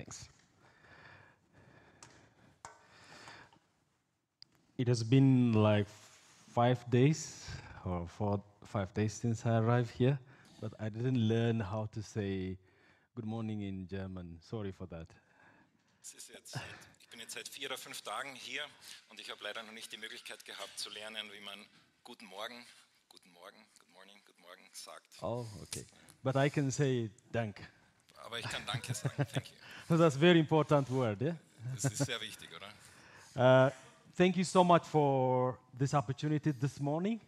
Thanks. It has been like five days or four, five days since I arrived here, but I didn't learn how to say good morning in German. Sorry for that. Es ist jetzt seit, ich bin jetzt seit vier oder fünf Tagen hier und ich habe leider noch nicht die Möglichkeit gehabt zu lernen, wie man Guten Morgen, Guten Morgen, Good Morning, Good Morning sagt. Oh, okay. But I can say Dank. Aber ich kann Danke sagen. Thank you. So that's very important word, yeah? Das ist sehr wichtig, oder? Uh, thank you so much for this opportunity this morning.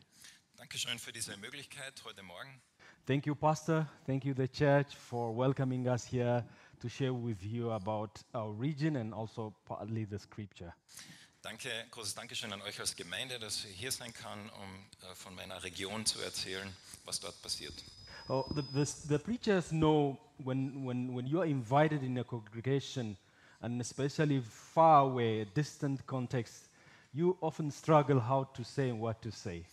Dankeschön für diese Möglichkeit heute Morgen. Thank you, Pastor. Thank you, the church, for welcoming us here to share with you about our region and also partly the scripture. Danke, großes Dankeschön an euch als Gemeinde, dass ich hier sein kann, um äh, von meiner Region zu erzählen, was dort passiert. Oh, the, the, the preachers know when, when, when you are invited in a congregation, and especially far away, distant context, you often struggle how to say and what to say.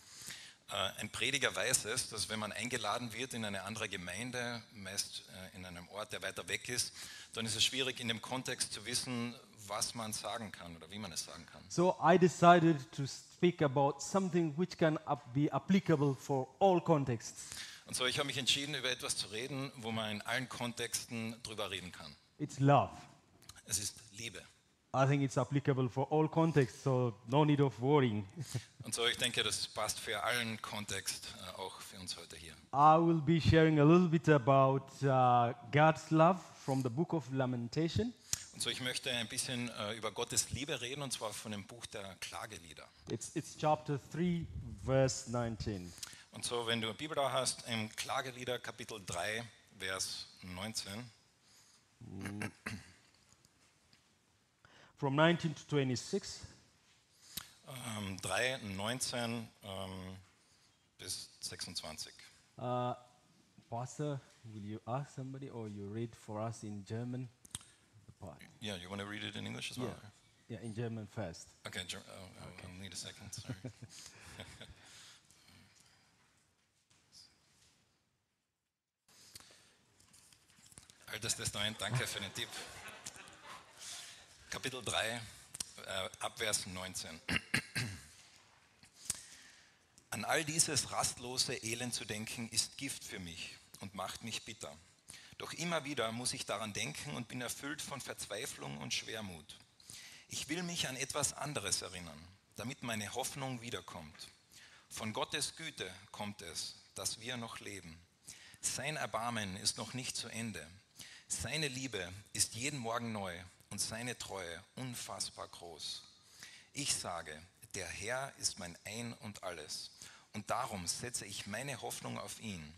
Äh, Ein Prediger weiß es, dass wenn man eingeladen wird in eine andere Gemeinde, meist äh, in einem Ort, der weiter weg ist, dann ist es schwierig in dem Kontext zu wissen, was man sagen kann oder wie man es sagen kann. So I decided to speak about something which can be applicable for all contexts. Und so, ich habe mich entschieden, über etwas zu reden, wo man in allen Kontexten drüber reden kann. It's love. Es ist Liebe. I think it's applicable for all contexts, so no need of worrying. Und so, ich denke, das passt für allen Kontext, äh, auch für uns heute hier. I will be sharing a little bit about uh, God's love from the book of Lamentation. Und so, ich möchte ein bisschen äh, über Gottes Liebe reden, und zwar von dem Buch der Klagelieder. It's, it's chapter 3, verse 19. Und so, wenn du eine Bibel da hast, im Klagelieder Kapitel 3, Vers 19. From 19 to 26. Ähm, 3, 19 ähm, bis 26. Uh, Pastor, will you ask somebody or you read for us in German? The part. Yeah, you want to read it in English as well? Yeah. Yeah, in German first. Okay, Ger- oh, oh, I'll need a second. Sorry. Altes Testament, danke für den Tipp. Kapitel 3, äh, Abvers 19. An all dieses rastlose Elend zu denken, ist Gift für mich und macht mich bitter. Doch immer wieder muss ich daran denken und bin erfüllt von Verzweiflung und Schwermut. Ich will mich an etwas anderes erinnern, damit meine Hoffnung wiederkommt. Von Gottes Güte kommt es, dass wir noch leben. Sein Erbarmen ist noch nicht zu Ende. Seine Liebe ist jeden Morgen neu und seine Treue unfassbar groß. Ich sage, der Herr ist mein Ein und alles und darum setze ich meine Hoffnung auf ihn.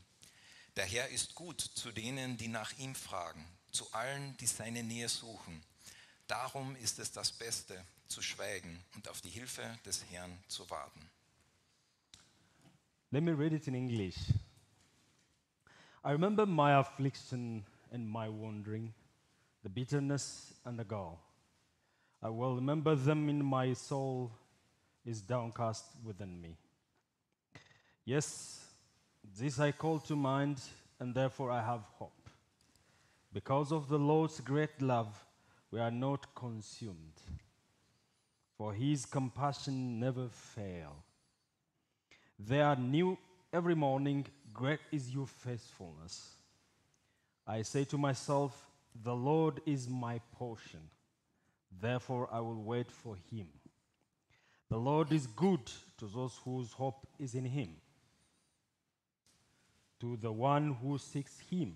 Der Herr ist gut zu denen, die nach ihm fragen, zu allen, die seine Nähe suchen. Darum ist es das Beste, zu schweigen und auf die Hilfe des Herrn zu warten. Let me read it in English. I remember my affliction and my wandering, the bitterness and the gall. I will remember them in my soul is downcast within me. Yes, this I call to mind, and therefore I have hope. Because of the Lord's great love, we are not consumed, for his compassion never fail. They are new every morning. Great is your faithfulness. I say to myself, The Lord is my portion. Therefore, I will wait for him. The Lord is good to those whose hope is in him, to the one who seeks him.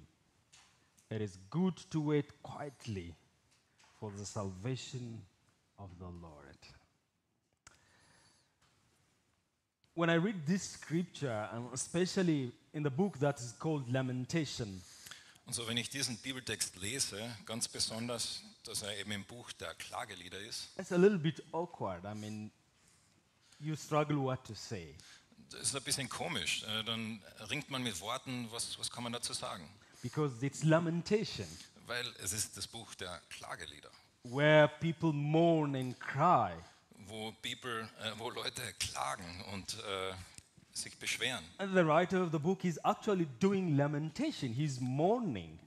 It is good to wait quietly for the salvation of the Lord. when I read this scripture, and especially in the book that is called Lamentation, Und so, wenn ich diesen Bibeltext lese, ganz besonders, dass er eben im Buch der Klagelieder ist, it's a little bit awkward. I mean, you struggle what to say. das ist ein bisschen komisch. Äh, Dann ringt man mit Worten, was, was kann man dazu sagen? Because it's lamentation, Weil es ist das Buch der Klagelieder, where people mourn and cry. wo, People, äh, wo Leute klagen und äh, sich beschweren. And the writer of the book is actually doing lamentation. He's mourning.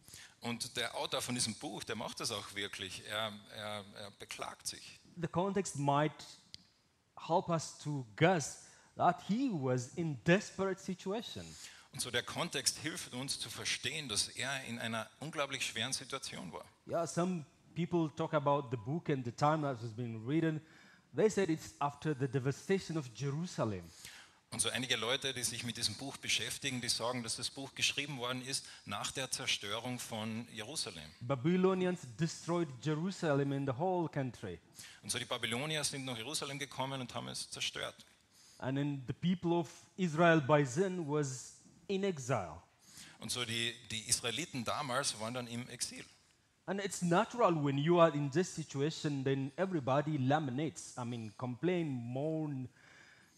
Und der Autor von diesem Buch, der macht das auch wirklich. Er, er, er beklagt sich. The context might help us to guess that he was in desperate situation. Und so der Kontext hilft uns zu verstehen, dass er in einer unglaublich schweren Situation war. Yeah, some people talk about the book and the time that has been written. They said it's after the devastation of Jerusalem. Und so einige Leute, die sich mit diesem Buch beschäftigen, die sagen, dass das Buch geschrieben worden ist nach der Zerstörung von Jerusalem. Babylonians destroyed Jerusalem and the whole country. Und so die Babylonier sind nach Jerusalem gekommen und haben es zerstört. And then the people of Israel by then was in exile. Und so die, die Israeliten damals waren dann im Exil. And it's natural when you are in this situation, then everybody lamentates. I mean, complain, mourn.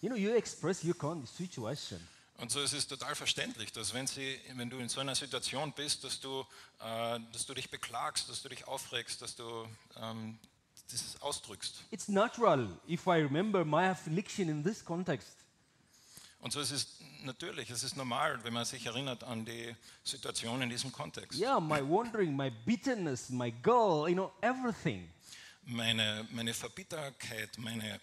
You know, you express your situation. Und so ist es total verständlich, dass wenn, sie, wenn du in so einer Situation bist, dass du, äh, dass du dich beklagst, dass du dich aufregst, dass du ähm, das ausdrückst. It's natural if I remember my affliction in this context. Und so ist es natürlich, es ist normal, wenn man sich erinnert an die Situation in diesem Kontext. Yeah, my wandering, my bitterness, my goal, you know, everything. Meine, meine Verbitterkeit, meine,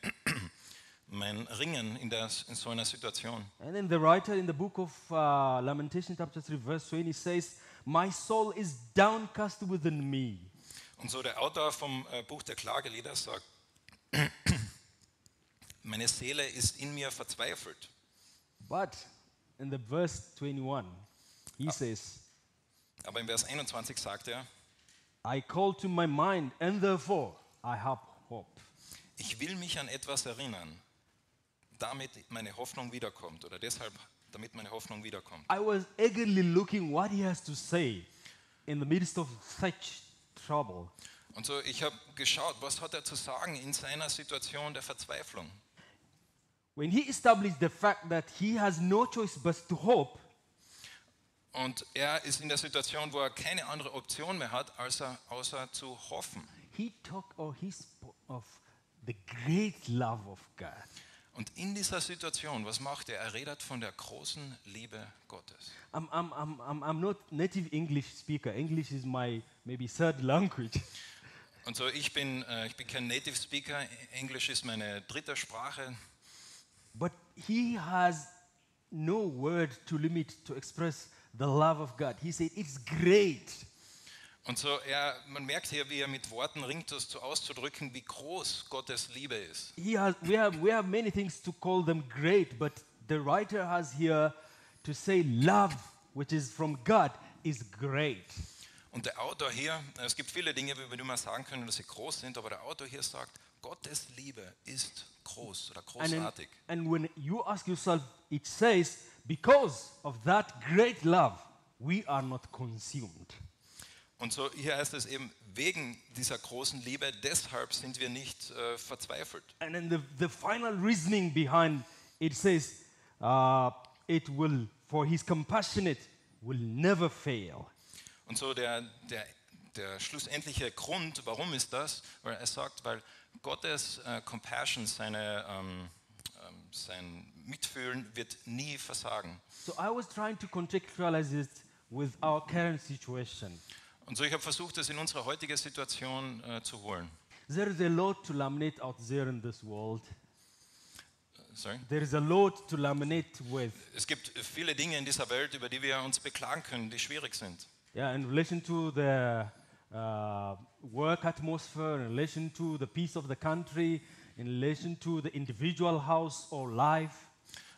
mein Ringen in, der, in so einer Situation. And then the writer in the book of uh, Lamentation, chapter 3, verse 20 says, My soul is downcast within me. Und so der Autor vom äh, Buch der Klagelieder sagt, meine Seele ist in mir verzweifelt. But in the verse 21, he says, Aber im Vers 21 sagt er, I call to my mind, and therefore I have hope. ich will mich an etwas erinnern, damit meine Hoffnung wiederkommt oder deshalb, damit meine Hoffnung wiederkommt. I was eagerly looking what he has to say in the midst of such trouble. Und so, ich habe geschaut, was hat er zu sagen in seiner Situation der Verzweiflung. When he established the fact that he has no choice but to hope, Und er ist in der Situation, wo er keine andere Option mehr hat, als er, außer zu hoffen. he talked or he spoke of the great love of God. Und in dieser Situation, was macht er? Er redet von der großen Liebe Gottes. I'm, I'm, I'm, I'm, I'm not native English speaker. English is my maybe third language. Und so, ich bin, äh, ich bin kein Native Speaker, Englisch ist meine dritte Sprache. But he has no word to limit to express the love of God. He said, It's great. Und so, er, man merkt hier, wie er mit Worten ringt, das so auszudrücken, wie groß Gottes Liebe ist. He has, we, have, we have many things to call them great, but the writer has here to say love, which is from God, is great. Und der Autor hier, es gibt viele Dinge, über die man sagen können, dass sie groß sind, aber der Autor hier sagt, Gottes Liebe ist groß oder And, then- großartig. and when you ask yourself, it says, because of that great love, we are not consumed. Und so hier heißt es eben, wegen dieser großen Liebe, deshalb sind wir nicht äh, verzweifelt. And then the, the final reasoning behind it says, uh, it will, for his compassionate, will never fail. Und so der, der, der schlussendliche Grund, warum ist das? Weil er sagt, weil Gottes äh, Compassion, seine, ähm, ähm, sein Mitfühlen wird nie versagen. So I was trying to contextualize it with our current situation. Und so ich habe versucht, das in unsere heutige Situation äh, zu holen. There is a lot to laminate out there in this world. Sorry. There is a lot to laminate with. Es gibt viele Dinge in dieser Welt, über die wir uns beklagen können, die schwierig sind. Yeah, in relation to the uh, work atmosphere, in relation to the peace of the country, in relation to the individual house or life.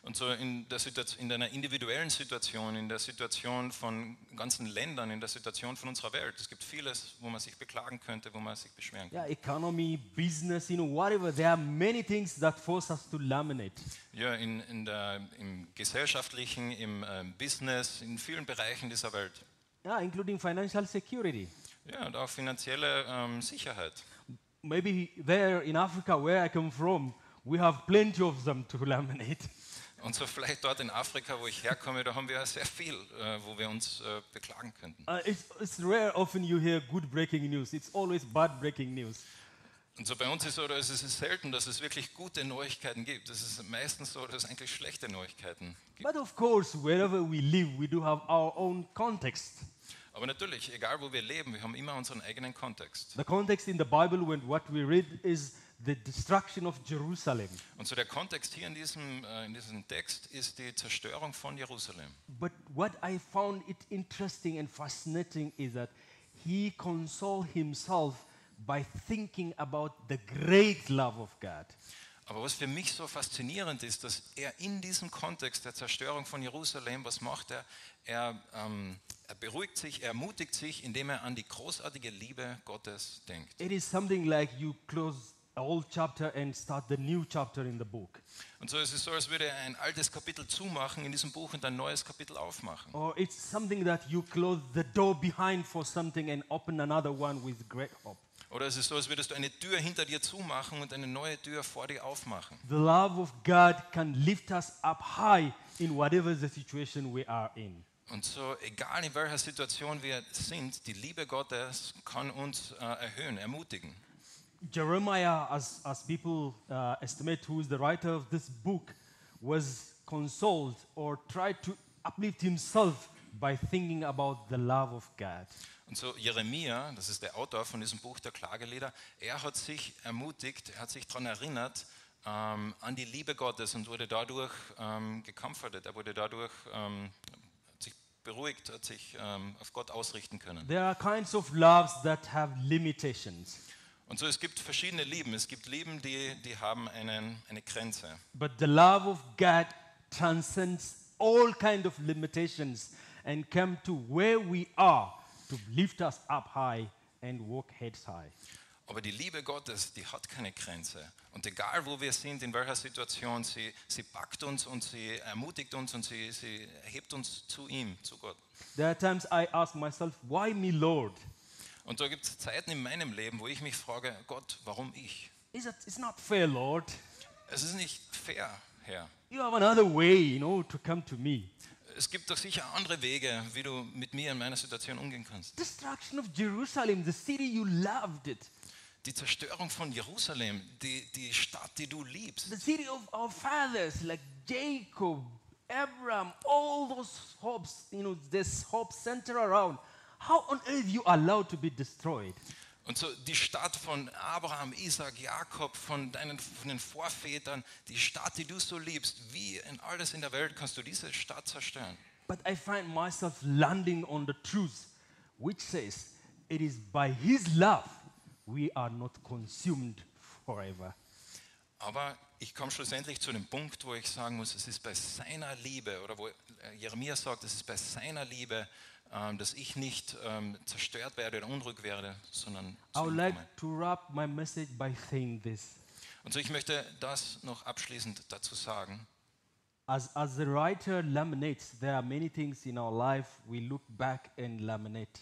Und so in, der Situation, in einer individuellen Situation, in der Situation von ganzen Ländern, in der Situation von unserer Welt. Es gibt vieles, wo man sich beklagen könnte, wo man sich beschweren könnte. Yeah, economy, business, you know, whatever. There are many things that force us to laminate. Ja, in, in der, im gesellschaftlichen, im ähm, Business, in vielen Bereichen dieser Welt. Yeah, including financial security. Ja, und auch finanzielle ähm, Sicherheit. Maybe there in Africa, where I come from, we have plenty of them to laminate. Und so vielleicht dort in Afrika, wo ich herkomme, da haben wir sehr viel, äh, wo wir uns äh, beklagen könnten. Uh, it's, it's rare often you hear good breaking news. It's always bad breaking news. Und so bei uns ist so, dass es ist selten, dass es wirklich gute Neuigkeiten gibt. Es ist meistens so, dass es eigentlich schlechte Neuigkeiten gibt. But of course, wherever we live, we do have our own context. Aber natürlich, egal wo wir leben, wir haben immer unseren eigenen Kontext. The context in the Bible, when what we read is the destruction of Jerusalem. Und so der Kontext hier in diesem, äh, in diesem Text ist die Zerstörung von Jerusalem. But what I found it interesting and fascinating is that he consoled himself by thinking about the great love of God. Aber was für mich so faszinierend ist, dass er in diesem Kontext der Zerstörung von Jerusalem, was macht er? Er, ähm, er beruhigt sich, er ermutigt sich, indem er an die großartige Liebe Gottes denkt. It is something like you close old chapter and start the new chapter in the book. Und so ist es so, als würde er ein altes Kapitel zumachen in diesem Buch und ein neues Kapitel aufmachen. Or it's something that you close the door behind for something and open another one with great hope. Oder es ist so, als würdest du eine Tür hinter dir zumachen und eine neue Tür vor dir aufmachen. The love of God can lift us up high in whatever the situation we are in. Und so, egal in welcher Situation wir sind, die Liebe Gottes kann uns äh, erhöhen, ermutigen. Jeremiah, as, as people uh, estimate who is the writer of this book, was consoled or tried to uplift himself by thinking about the love of God. Und so Jeremia, das ist der Autor von diesem Buch der Klagelieder, er hat sich ermutigt, er hat sich daran erinnert ähm, an die Liebe Gottes und wurde dadurch ähm, gekomfortet, er wurde dadurch ähm, hat sich beruhigt, hat sich ähm, auf Gott ausrichten können. There are kinds of loves that have limitations, Und so, es gibt verschiedene Lieben. Es gibt Lieben, die, die haben einen, eine Grenze. but the love of God transcends all kind of limitations and come to where we are to lift us up high and walk heads high. Aber die Liebe Gottes, die hat keine Grenze. Und egal, wo wir sind, in welcher Situation, sie, sie packt uns und sie ermutigt uns und sie, sie hebt uns zu ihm, zu Gott. There are times I ask myself, why me, Lord? Und da gibt es Zeiten in meinem Leben, wo ich mich frage, Gott, warum ich? Is it, it's not fair, Lord. Es ist nicht fair, Herr. You have another way, you know, to come to me. Es gibt doch sicher andere Wege, wie du mit mir in meiner Situation umgehen kannst. Destruction of Jerusalem, the city you loved it, Die Zerstörung von Jerusalem, die, die Stadt, die du liebst, the city of our fathers like Jacob, Abraham, all those hopes, you know, this hope center around. How on earth you allowed to be destroyed? Und so die Stadt von Abraham, Isaac, Jakob, von deinen von den Vorvätern, die Stadt, die du so liebst, wie in alles in der Welt kannst du diese Stadt zerstören? But I find myself landing on the truth, which says it is by His love we are not consumed forever. Aber ich komme schlussendlich zu dem Punkt, wo ich sagen muss, es ist bei seiner Liebe, oder wo äh, Jeremia sagt, es ist bei seiner Liebe, dass ich nicht ähm, zerstört werde oder unruhig werde, sondern I would like komme. to wrap my message by saying this. Und so ich möchte das noch abschließend dazu sagen. As, as the writer laminates, there are many things in our life we look back and laminate.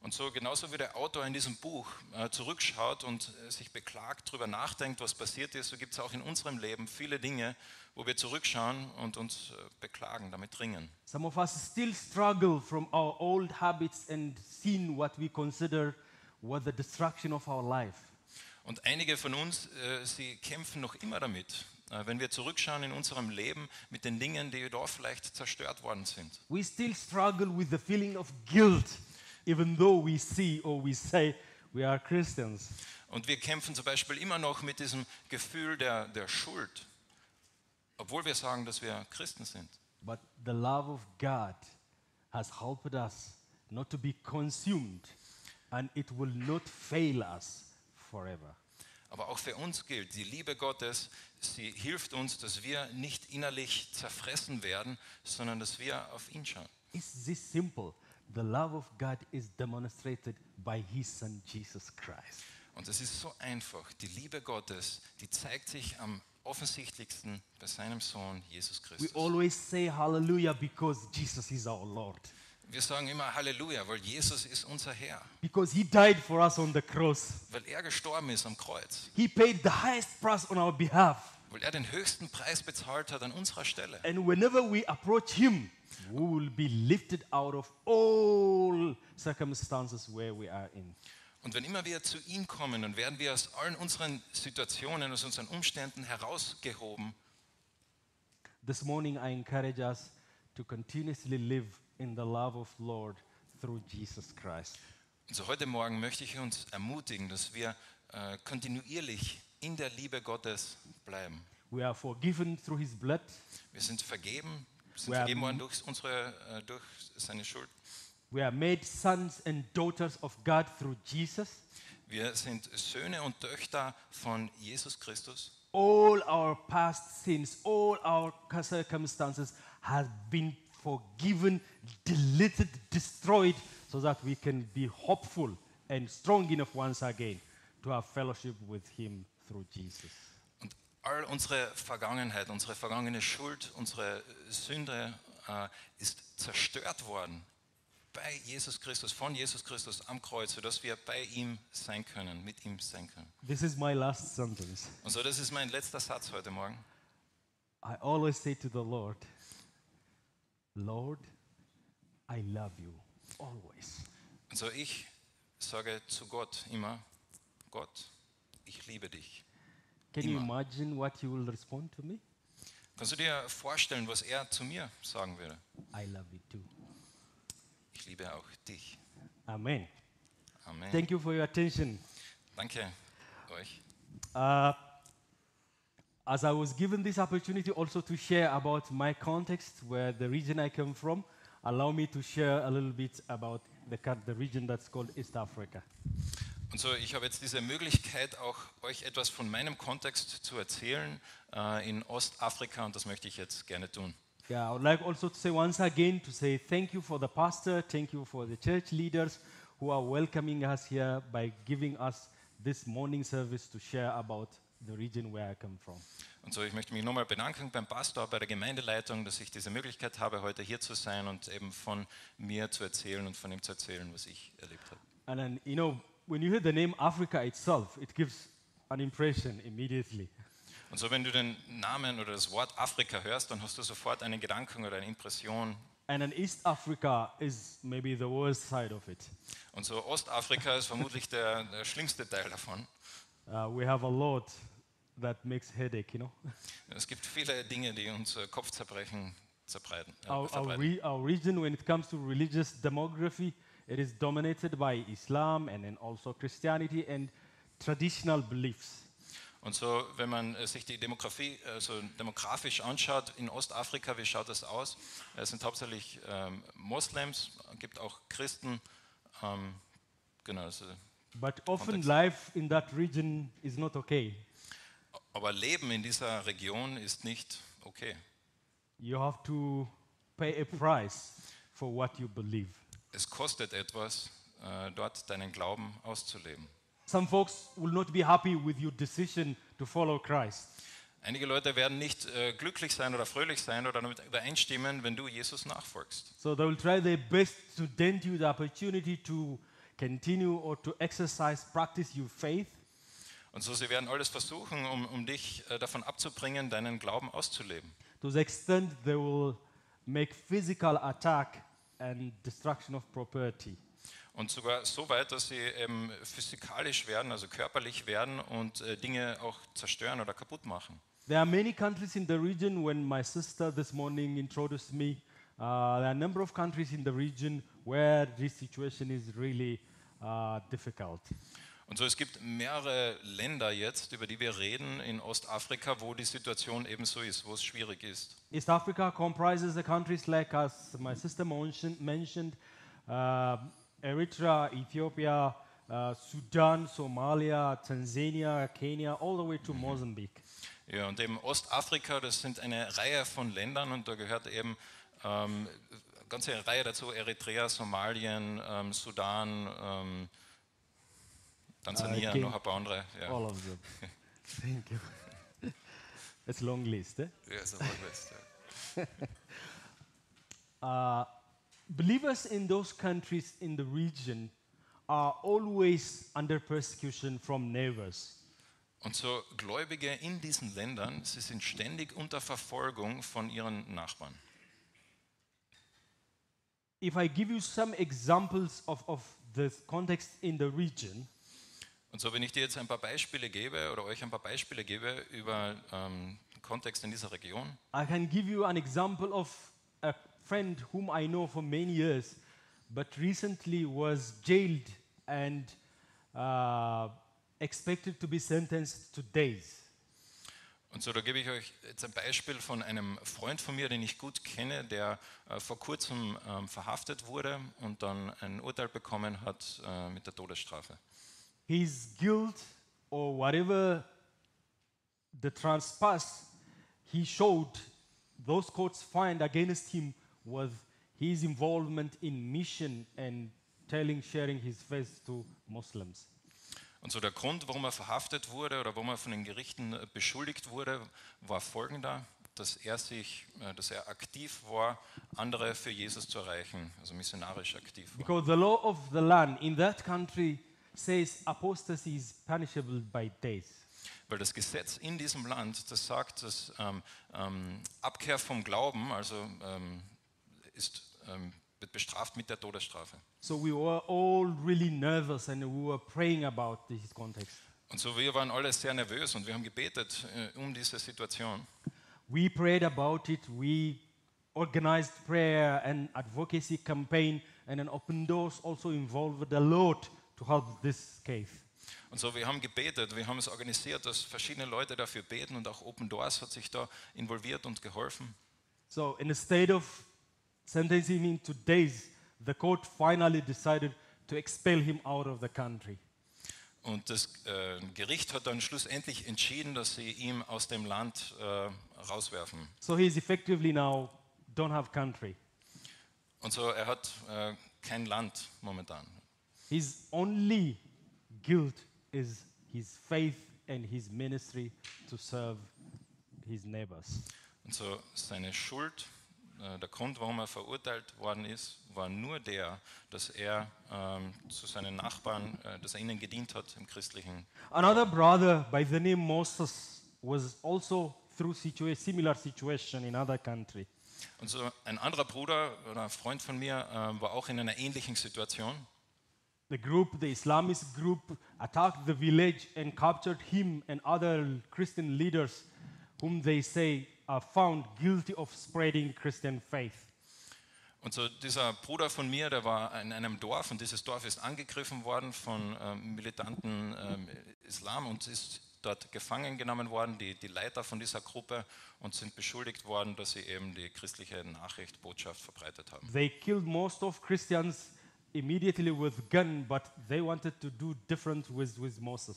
Und so genauso wie der Autor in diesem Buch äh, zurückschaut und äh, sich beklagt, darüber nachdenkt, was passiert ist, so gibt es auch in unserem Leben viele Dinge, wo wir zurückschauen und uns äh, beklagen, damit ringen. Some of us still struggle from our old habits and sin what we consider was the destruction of our life. Und einige von uns, äh, sie kämpfen noch immer damit, äh, wenn wir zurückschauen in unserem Leben mit den Dingen, die da vielleicht zerstört worden sind. We still struggle with the feeling of guilt, even though we see or we say we are Christians. Und wir kämpfen zum Beispiel immer noch mit diesem Gefühl der, der Schuld, obwohl wir sagen, dass wir Christen sind. But the love of God has helped us not to be consumed, and it will not fail us forever. Aber auch für uns gilt, die Liebe Gottes, sie hilft uns, dass wir nicht innerlich zerfressen werden, sondern dass wir auf ihn schauen. It's this simple. The love of God is demonstrated by His Son Jesus Christ. Und es ist so einfach. Die Liebe Gottes, die zeigt sich am offensichtlichsten bei seinem Sohn Jesus We Christus. always say hallelujah because Jesus is our Lord. Wir sagen immer Halleluja, weil Jesus ist unser Herr, Because He died for us on the cross. weil er gestorben ist am Kreuz, He paid the highest price on our behalf. Weil er den höchsten Preis bezahlt hat an unserer Stelle. And whenever we approach Him, we will be lifted out of all circumstances where we are in. Und wenn immer wir zu ihm kommen, dann werden wir aus allen unseren Situationen, aus unseren Umständen herausgehoben. This morning, I encourage us to continuously live in the love of Lord through Jesus Christ. Und so heute Morgen möchte ich uns ermutigen, dass wir äh, kontinuierlich in der Liebe Gottes bleiben. We are forgiven through His blood. Wir sind vergeben, wir sind We are vergeben worden durch, unsere, äh, durch seine Schuld. We are made sons and daughters of God through Jesus. Wir sind Söhne und Töchter von Jesus Christus. All our past sins, all our circumstances have been forgiven, deleted, destroyed, so that we can be hopeful and strong enough once again to have fellowship with Him. Und all unsere Vergangenheit, unsere vergangene Schuld, unsere Sünde äh, ist zerstört worden bei Jesus Christus, von Jesus Christus am Kreuz, sodass wir bei ihm sein können, mit ihm sein können. This is my last sentence. Und so, das ist mein letzter Satz heute Morgen. I always say to the Lord, Lord, I love you always. Und so, ich sage zu Gott immer, Gott, ich liebe dich. Can you Immer. imagine what He will respond to me? Kannst du dir vorstellen, was er zu mir sagen würde? I love you too. Ich liebe auch dich. Amen. Amen. Thank you for your attention. Danke euch. Uh, as I was given this opportunity also to share about my context, where the region I come from, allow me to share a little bit about the, the region that's called East Africa. Und so, ich habe jetzt diese Möglichkeit, auch euch etwas von meinem Kontext zu erzählen äh, in Ostafrika und das möchte ich jetzt gerne tun. Yeah, I would like also to say once again to say thank you for the pastor, thank you for the church leaders who are welcoming us here by giving us this morning service to share about the region where I come from. Und so, ich möchte mich nochmal bedanken beim Pastor, bei der Gemeindeleitung, dass ich diese Möglichkeit habe, heute hier zu sein und eben von mir zu erzählen und von ihm zu erzählen, was ich erlebt habe. And then, you know, when you hear the name Africa itself, it gives an impression immediately. Und so, wenn du den Namen oder das Wort Afrika hörst, dann hast du sofort einen Gedanken oder eine Impression. And then East Africa is maybe the worst side of it. Und so, Ostafrika ist vermutlich der, der schlimmste Teil davon. Uh, we have a lot that makes headache, you know. Es gibt viele Dinge, die uns äh, Kopfzerbrechen zerbreiten. Äh, Our, our, re- our region, when it comes to religious demography, it is dominated by Islam and then also Christianity and traditional beliefs. Und so, wenn man äh, sich die Demografie, also demografisch anschaut, in Ostafrika, wie schaut das aus? Es sind hauptsächlich ähm, Moslems, gibt auch Christen. Ähm, genau, also, But often Context. life in that region is not okay. aber Leben in dieser Region ist nicht okay. You have to pay a price for what you believe. Es kostet etwas, äh, dort deinen Glauben auszuleben. Some folks will not be happy with your decision to follow Christ. Einige Leute werden nicht äh, glücklich sein oder fröhlich sein oder damit übereinstimmen, wenn du Jesus nachfolgst. So they will try their best to dent you the opportunity to continue or to exercise, practice your faith. Und so, sie werden alles versuchen, um, um dich äh, davon abzubringen, deinen Glauben auszuleben. To the extent they will make physical attack and destruction of property. Und sogar so weit, dass sie eben physikalisch werden, also körperlich werden und äh, Dinge auch zerstören oder kaputt machen. There are many countries in the region. When my sister this morning introduced me, uh, there are a number of countries in the region where this situation is really uh, difficult. Und so, es gibt mehrere Länder jetzt, über die wir reden in Ostafrika, wo die Situation eben so ist, wo es schwierig ist. East Africa comprises the countries like, as my sister mentioned, uh, Eritrea, Ethiopia, uh, Sudan, Somalia, Tanzania, Kenya, all the way to Mozambique. Ja, und eben Ostafrika, das sind eine Reihe von Ländern und da gehört eben ähm, ganze Reihe dazu, Eritrea, Somalien, ähm, Sudan, ähm, Tansania, Kenia. noch ein paar andere. Ja. All of them. Thank you. It's a long list. Eh? Ja, so weit west, ja. Uh, believers in those countries in the region are always under persecution from neighbors. Und so Gläubige in diesen Ländern, sie sind ständig unter Verfolgung von ihren Nachbarn. If I give you some examples of, of the context in the region, Und so, wenn ich dir jetzt ein paar Beispiele gebe oder euch ein paar Beispiele gebe über ähm, den Kontext in dieser Region, I can give you an example of a friend whom I know for many years, but recently was jailed and uh, expected to be sentenced to days. Und so, da gebe ich euch jetzt ein Beispiel von einem Freund von mir, den ich gut kenne, der äh, vor kurzem ähm, verhaftet wurde und dann ein Urteil bekommen hat äh, mit der Todesstrafe. His guilt or whatever the trespass he showed, those courts find against him was his involvement in mission and telling, sharing his faith to Muslims. Und so der Grund, warum er verhaftet wurde oder warum er von den Gerichten äh, beschuldigt wurde, war folgender, dass er sich, äh, dass er aktiv war, andere für Jesus zu erreichen, also missionarisch aktiv war. Because the law of the land in that country says apostasy is punishable by days. Weil das Gesetz in diesem Land, das sagt, dass ähm, ähm, Abkehr vom Glauben, also ähm, ist, ähm, wird bestraft mit der Todesstrafe. So we were all really nervous and we were praying about this context. Und so wir waren alle sehr nervös und wir haben gebetet äh, um diese Situation. We prayed about it. We organized prayer and advocacy campaign, and then Open Doors also involved a lot to help this case. Und so wir haben gebetet, wir haben es organisiert, dass verschiedene Leute dafür beten und auch Open Doors hat sich da involviert und geholfen. So, in the state of sentencing him to days, the court finally decided to expel him out of the country. Und das äh, Gericht hat dann schlussendlich entschieden, dass sie ihn aus dem Land äh, rauswerfen. So he's effectively now don't have country. Und so er hat äh, kein Land momentan. His only guilt is his faith and his ministry to serve his neighbors. Und so seine Schuld, äh, der Grund, warum er verurteilt worden ist, war nur der, dass er ähm, zu seinen Nachbarn, äh, dass er ihnen gedient hat im christlichen. Another brother by the name Moses was also through situa- similar situation in other country. Und so ein anderer Bruder oder Freund von mir äh, war auch in einer ähnlichen Situation. The group, the Islamist group, attacked the village and captured him and other Christian leaders whom they say are found guilty of spreading Christian faith. Und so dieser Bruder von mir, der war in einem Dorf und dieses Dorf ist angegriffen worden von ähm, militanten ähm, Islam und ist dort gefangen genommen worden, die, die Leiter von dieser Gruppe und sind beschuldigt worden, dass sie eben die christliche Nachricht, Botschaft verbreitet haben. They killed most of Christians immediately with gun, but they wanted to do different with, with Moses.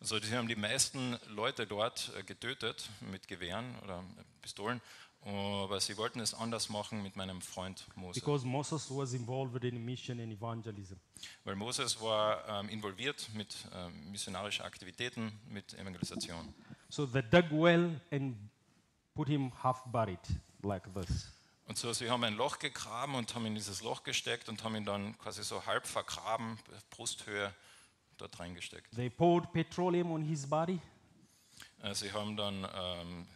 Also die haben die meisten Leute dort äh, getötet mit Gewehren oder Pistolen, aber sie wollten es anders machen mit meinem Freund Moses. Because Moses was involved in mission and evangelism. Weil Moses war ähm, involviert mit ähm, missionarischen Aktivitäten, mit Evangelisation. So they dug well and put him half buried like this. Und so, sie haben ein Loch gegraben und haben ihn in dieses Loch gesteckt und haben ihn dann quasi so halb vergraben, Brusthöhe, dort reingesteckt. They poured petroleum on his body, Äh, sie haben dann ähm,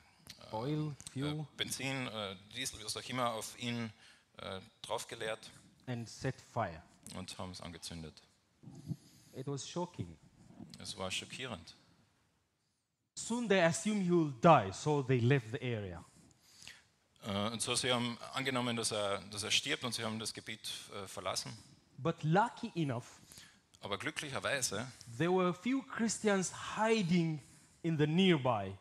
oil, äh, fuel, Benzin, äh, Diesel, was auch immer, auf ihn äh, draufgeleert and set fire. und haben es angezündet. It was shocking. Es war schockierend. Soon they assumed he will die, so they left the area. Äh, und so, sie haben angenommen, dass er, dass er stirbt und sie haben das Gebiet äh, verlassen. But lucky enough, Aber glücklicherweise there were a few Christians hiding in the nearby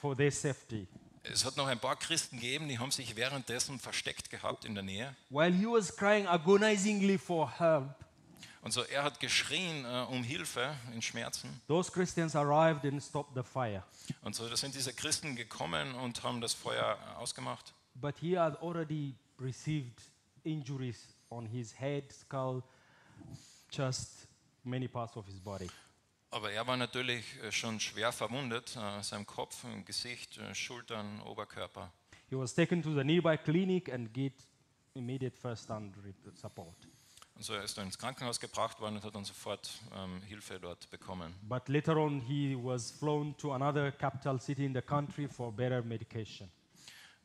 for their safety. Es hat noch ein paar Christen gegeben, die haben sich währenddessen versteckt gehabt in der Nähe. While he was crying agonizingly for help, Und so er hat geschrien äh, um Hilfe in Schmerzen. those Christians arrived and stopped the fire. Und so da sind diese Christen gekommen und haben das Feuer äh, ausgemacht. But he had already received injuries on his head, skull, chest, many parts of his body. Aber er war natürlich äh, schon schwer verwundet, äh, seinem Kopf, Gesicht, äh, Schultern, Oberkörper. He was taken to the nearby clinic and get immediate first-hand support. Und so er ist dann ins Krankenhaus gebracht worden und hat dann sofort ähm, Hilfe dort bekommen. But later on, he was flown to another capital city in the country for better medication.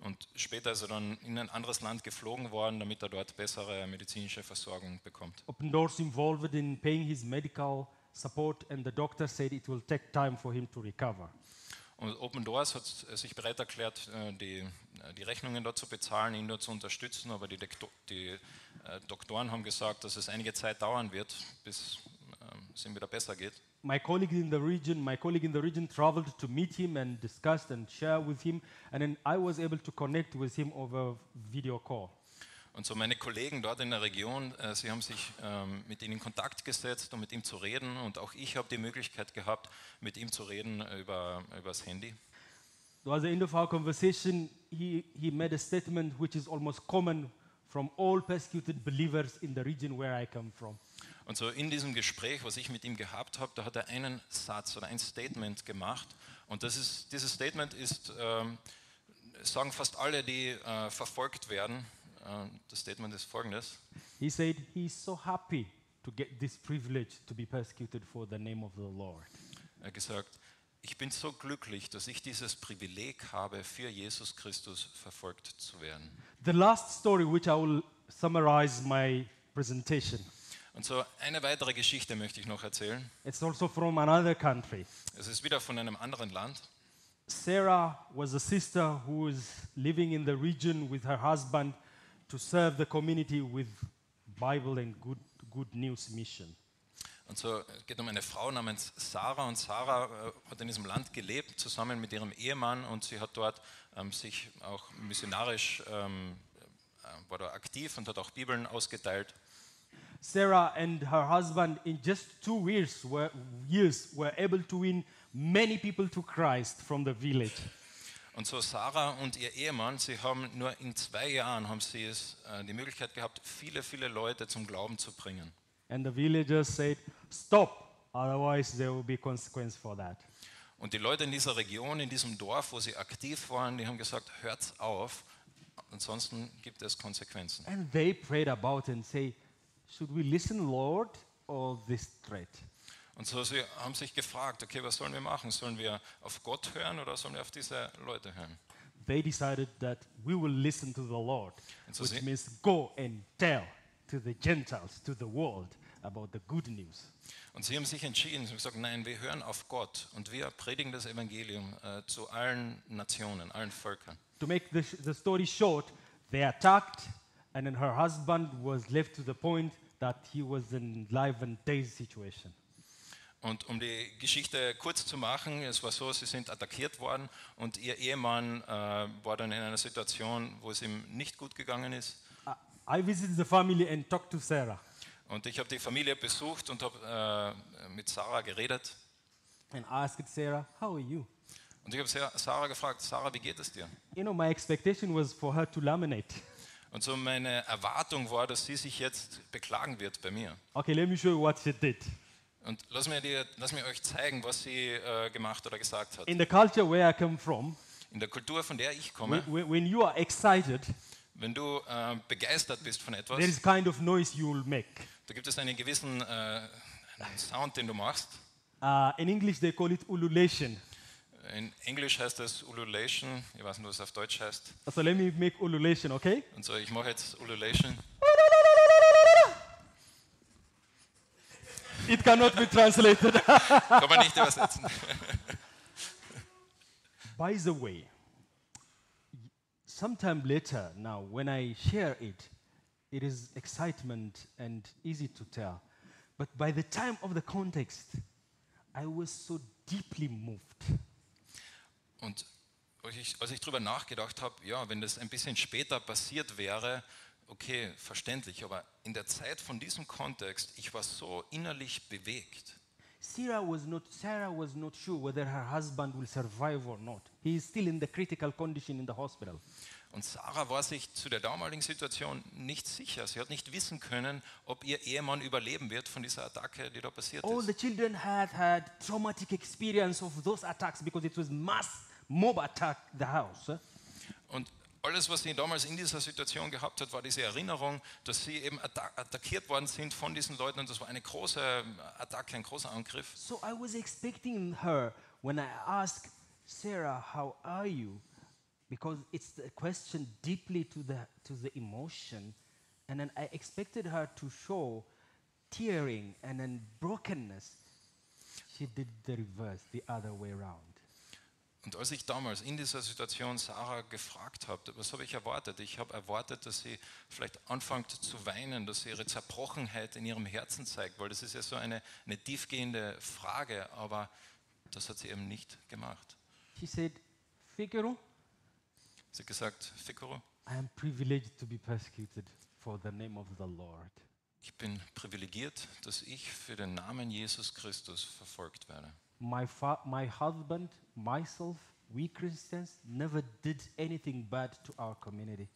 Und später ist er dann in ein anderes Land geflogen worden, damit er dort bessere medizinische Versorgung bekommt. Open Doors involved in paying his medical support, and the doctor said it will take time for him to recover. Und Open Doors hat sich bereit erklärt, äh, die, äh, die Rechnungen dort zu bezahlen, ihn dort zu unterstützen, aber die, die äh, Doktoren haben gesagt, dass es einige Zeit dauern wird, bis ähm, es ihm wieder besser geht. My colleague in the region, my colleague in the region traveled to meet him and discussed and share with him, and then I was able to connect with him over video call. Und so meine Kollegen dort in der Region, äh, sie haben sich ähm, mit ihm in Kontakt gesetzt, um mit ihm zu reden. Und auch ich habe die Möglichkeit gehabt, mit ihm zu reden äh, über, über das Handy. Towards the end of our conversation, he, he made a statement which is almost common from all persecuted believers in the region where I come from. Und so in diesem Gespräch, was ich mit ihm gehabt habe, da hat er einen Satz oder ein Statement gemacht. Und das ist, dieses Statement ist, ähm, sagen fast alle, die äh, verfolgt werden. Äh, das Statement ist folgendes. He said he's so happy to get this privilege to be persecuted for the name of the Lord. Er hat gesagt, ich bin so glücklich, dass ich dieses Privileg habe, für Jesus Christus verfolgt zu werden. The last story, which I will summarize my presentation, Und so eine weitere Geschichte möchte ich noch erzählen. it's also from another country. Es ist wieder von einem anderen Land. Sarah was a sister who was living in the region with her husband to serve the community with Bible and good, good news mission. Und so es geht um eine Frau namens Sarah und Sarah äh, hat in diesem Land gelebt, zusammen mit ihrem Ehemann und sie hat dort ähm, sich auch missionarisch, ähm, äh, war da aktiv und hat auch Bibeln ausgeteilt. Sarah and her husband, in just two years, were, years, were able to win many people to Christ from the village. Und so Sarah und ihr Ehemann, sie haben nur in zwei Jahren haben sie es, äh, die Möglichkeit gehabt, viele, viele Leute zum Glauben zu bringen. And the villagers said, Stop, otherwise there will be consequence for that. Und die Leute in dieser Region, in diesem Dorf, wo sie aktiv waren, die haben gesagt, hört's auf, ansonsten gibt es Konsequenzen. And they prayed about and say, Should we listen, Lord, or this threat? Und so sie haben sich gefragt, okay, was sollen wir machen? Sollen wir auf Gott hören oder sollen wir auf diese Leute hören? They decided that we will listen to the Lord, so which means go and tell to the Gentiles, to the world, about the good news. Und sie haben sich entschieden, sie haben gesagt, nein, wir hören auf Gott und wir predigen das Evangelium äh, zu allen Nationen, allen Völkern. To make the, the story short, they attacked, and then her husband was left to the point that he was in life and death situation. Und um die Geschichte kurz zu machen, es war so, sie sind attackiert worden und ihr Ehemann äh, war dann in einer Situation, wo es ihm nicht gut gegangen ist. I visited the family and talked to Sarah, Und ich habe die Familie besucht und habe äh, mit Sarah geredet. and asked Sarah, How are you? Und ich habe Sa- Sarah gefragt, Sarah, wie geht es dir? You know, my expectation was for her to laminate. Und so meine Erwartung war, dass sie sich jetzt beklagen wird bei mir. Okay, let me show you what she did. Und lass mir, dir, lass mir euch zeigen, was sie äh, gemacht oder gesagt hat. In the culture where I come from, In der Kultur, von der ich komme, when, when- you are excited, wenn du äh, begeistert bist von etwas, there is kind of noise you will make. Da gibt es einen gewissen äh, Sound, den du machst. Uh, in English, they call it ululation. In Englisch heißt das Ululation. Ich weiß nicht, was es auf Deutsch heißt. So let me make ululation, okay? Und so, ich mache jetzt Ululation. It cannot be translated. Kann man nicht übersetzen. By the way, sometime later now, when I share it, it is excitement and easy to tell. But by the time of the context, I was so deeply moved. Und als ich, darüber nachgedacht habe, ja, wenn das ein bisschen später passiert wäre, okay, verständlich, aber in der Zeit von diesem Kontext, ich war so innerlich bewegt. Sarah was not, Sarah was not sure whether her husband will survive or not. He is still in the critical condition in the hospital. Und Sarah war sich zu der damaligen Situation nicht sicher. Sie hat nicht wissen können, ob ihr Ehemann überleben wird von dieser Attacke, die da passiert All the ist. children had had traumatic experience of those attacks because it was mass mob attack the house. Und alles, was sie damals in dieser Situation gehabt hat, war diese Erinnerung, dass sie eben atta attackiert worden sind von diesen Leuten und das war eine große Attacke, ein großer Angriff. So I was expecting her when I asked Sarah, "How are you?" Because it's a question deeply to the to the emotion, and then I expected her to show tearing and then brokenness. she did the reverse, the other way around. Und als ich damals in dieser Situation Sarah gefragt habe, was habe ich erwartet? Ich habe erwartet, dass sie vielleicht anfängt zu weinen, dass sie ihre Zerbrochenheit in ihrem Herzen zeigt, weil das ist ja so eine, eine tiefgehende Frage, aber das hat sie eben nicht gemacht. She said, Figaro, Sie hat gesagt, Fikoro, I am privileged to be persecuted for the name of the Lord. ich bin privilegiert, dass ich für den Namen Jesus Christus verfolgt werde. My, fa- my husband, myself, we Christians never did anything bad to our community.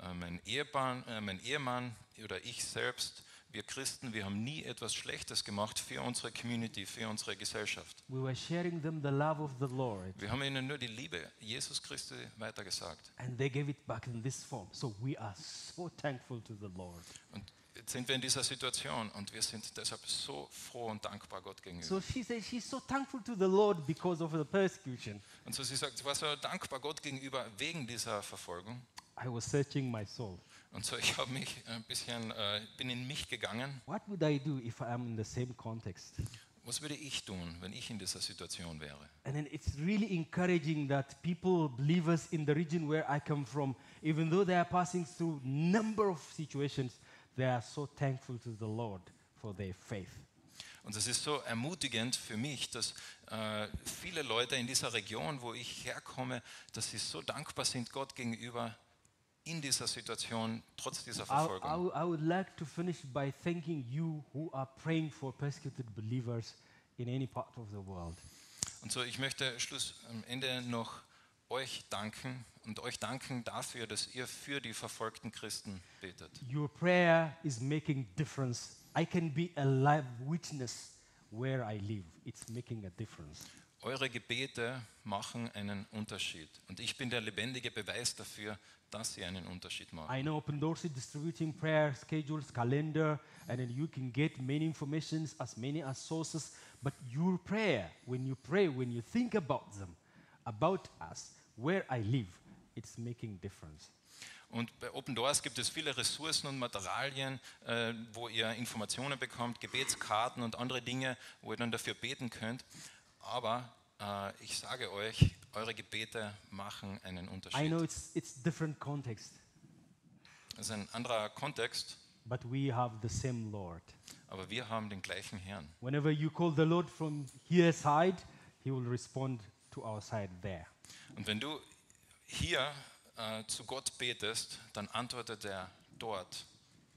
Äh, Mein Ehemann, äh, mein Ehemann oder ich selbst, wir Christen, wir haben nie etwas Schlechtes gemacht für unsere Community, für unsere Gesellschaft. We were sharing them the love of the Lord, Wir haben ihnen nur die Liebe Jesus Christi weitergesagt. and they gave it back in this form. So we are so thankful to the Lord. Und jetzt sind wir in dieser Situation und wir sind deshalb so froh und dankbar Gott gegenüber. So she said she's so thankful to the Lord because of the persecution. Und so sie sagt, sie war so dankbar Gott gegenüber wegen dieser Verfolgung. I was searching my soul. Und so ich habe mich ein bisschen, äh, bin in mich gegangen. What would I do if I am in the same context? Was würde ich tun, wenn ich in dieser Situation wäre? And then it's really encouraging that people, believers in the region where I come from, even though they are passing through number of situations, they are so thankful to the Lord for their faith. Und es ist so ermutigend für mich, dass äh, viele Leute in dieser Region, wo ich herkomme, dass sie so dankbar sind Gott gegenüber in dieser Situation, trotz dieser I, I, Verfolgung. would- I would like to finish by thanking you who are praying for persecuted believers in any part of the world. Und so, ich möchte Schluss am Ende noch euch danken und euch danken dafür, dass ihr für die verfolgten Christen betet. Your prayer is making difference. I can be a live witness where I live. It's making a difference. Eure Gebete machen einen Unterschied. Und ich bin der lebendige Beweis dafür, dass sie einen Unterschied machen. I know Open Doors is distributing prayer schedules, calendar, and then you can get many informations, as many as sources. But your prayer, when you pray, when you think about them, about us, where I live, it's making difference. Und bei Open Doors gibt es viele Ressourcen und Materialien, äh, wo ihr Informationen bekommt, Gebetskarten und andere Dinge, wo ihr dann dafür beten könnt. Aber äh, ich sage euch, eure Gebete machen einen I know Unterschied. it's it's different context, Das ist ein anderer Kontext, but we have the same Lord. aber wir haben den gleichen Herrn. Whenever you call the Lord from here side, He will respond to our side there. Und wenn du hier äh, zu Gott betest, dann antwortet er dort,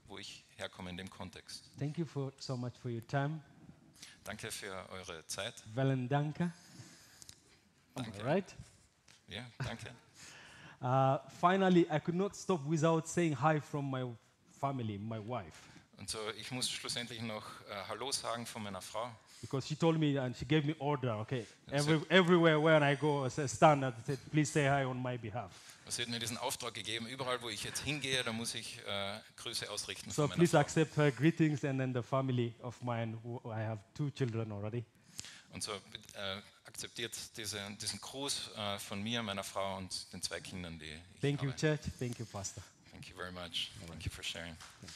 wo ich herkomme in dem Kontext. Thank you for so much for your time. Danke für eure Zeit. Velen danke. Danke. All right. Ja, danke. Uh, finally, I could not stop without saying hi from my family, my wife, Und so, ich muss schlussendlich noch äh, Hallo sagen von meiner Frau. because she told me and she gave me order. Okay, Every, everywhere when I go, I say, stand and said, please say hi on my behalf. Sie hat mir diesen Auftrag gegeben, überall wo ich jetzt hingehe, da muss ich äh, Grüße ausrichten So please Frau. accept her greetings and then the family of mine. Who I have two children already. Und so äh, akzeptiert diese, diesen Gruß äh, von mir, meiner Frau und den zwei Kindern, die ich Thank you, habe. church. Thank you, pastor. Thank you very much. Thank you for sharing. You.